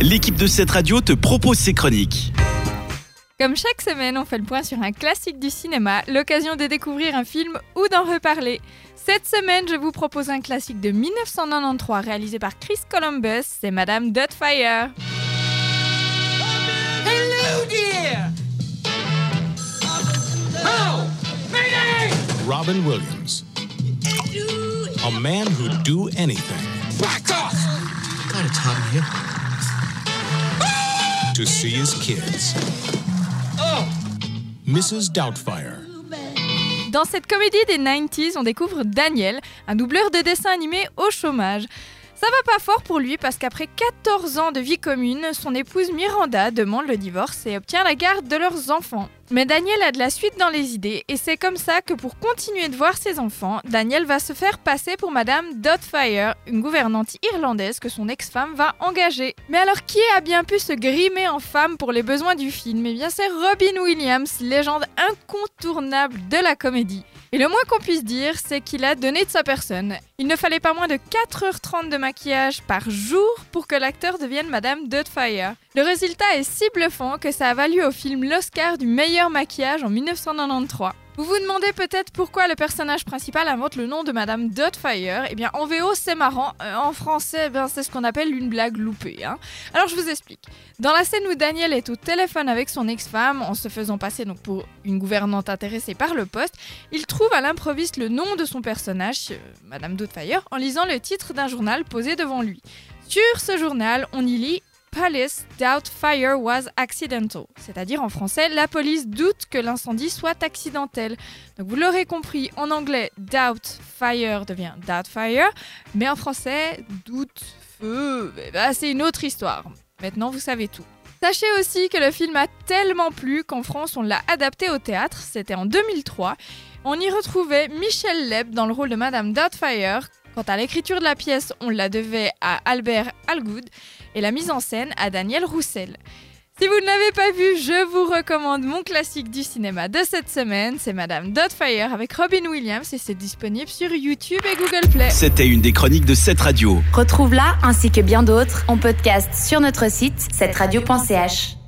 l'équipe de cette radio te propose ses chroniques. Comme chaque semaine, on fait le point sur un classique du cinéma, l'occasion de découvrir un film ou d'en reparler. Cette semaine, je vous propose un classique de 1993 réalisé par Chris Columbus, c'est Madame Doubtfire. Hello, dear! Oh! Robin Williams. A man who'd do anything Back off! Got a time here. To! Mrs. Doubtfire. Dans cette comédie des 90s, on découvre Daniel, un doubleur de dessin animé au chômage. Ça va pas fort pour lui parce qu'après 14 ans de vie commune, son épouse Miranda demande le divorce et obtient la garde de leurs enfants. Mais Daniel a de la suite dans les idées et c'est comme ça que pour continuer de voir ses enfants, Daniel va se faire passer pour Madame Doubtfire, une gouvernante irlandaise que son ex-femme va engager. Mais alors qui a bien pu se grimer en femme pour les besoins du film? Eh bien c'est Robin Williams, légende incontournable de la comédie. Et le moins qu'on puisse dire, c'est qu'il a donné de sa personne. Il ne fallait pas moins de 4h30 de maquillage par jour pour que l'acteur devienne Madame Doubtfire. Le résultat est si bluffant que ça a valu au film l'Oscar du meilleur maquillage en 1993. Vous vous demandez peut-être pourquoi le personnage principal invente le nom de Madame Doubtfire Eh bien, en VO, c'est marrant. Euh, en français, ben, c'est ce qu'on appelle une blague loupée. hein. Alors, je vous explique. Dans la scène où Daniel est au téléphone avec son ex-femme, en se faisant passer pour une gouvernante intéressée par le poste, il trouve à l'improviste le nom de son personnage, euh, Madame Doubtfire, en lisant le titre d'un journal posé devant lui. Sur ce journal, on y lit Police doubt fire was accidental, c'est-à-dire en français, la police doute que l'incendie soit accidentel. Donc vous l'aurez compris, en anglais, doubt fire devient doubt fire, mais en français, doute feu, eh ben, c'est une autre histoire. Maintenant, vous savez tout. Sachez aussi que le film a tellement plu qu'en France, on l'a adapté au théâtre, c'était en 2003. On y retrouvait Michel Leb dans le rôle de Madame Doubtfire. Quant à l'écriture de la pièce, on la devait à Albert Algood et la mise en scène à Daniel Roussel. Si vous ne l'avez pas vu, je vous recommande mon classique du cinéma de cette semaine, c'est Madame Doubtfire avec Robin Williams et c'est disponible sur YouTube et Google Play. C'était une des chroniques de cette radio. Retrouve-la ainsi que bien d'autres en podcast sur notre site cette radio.ch.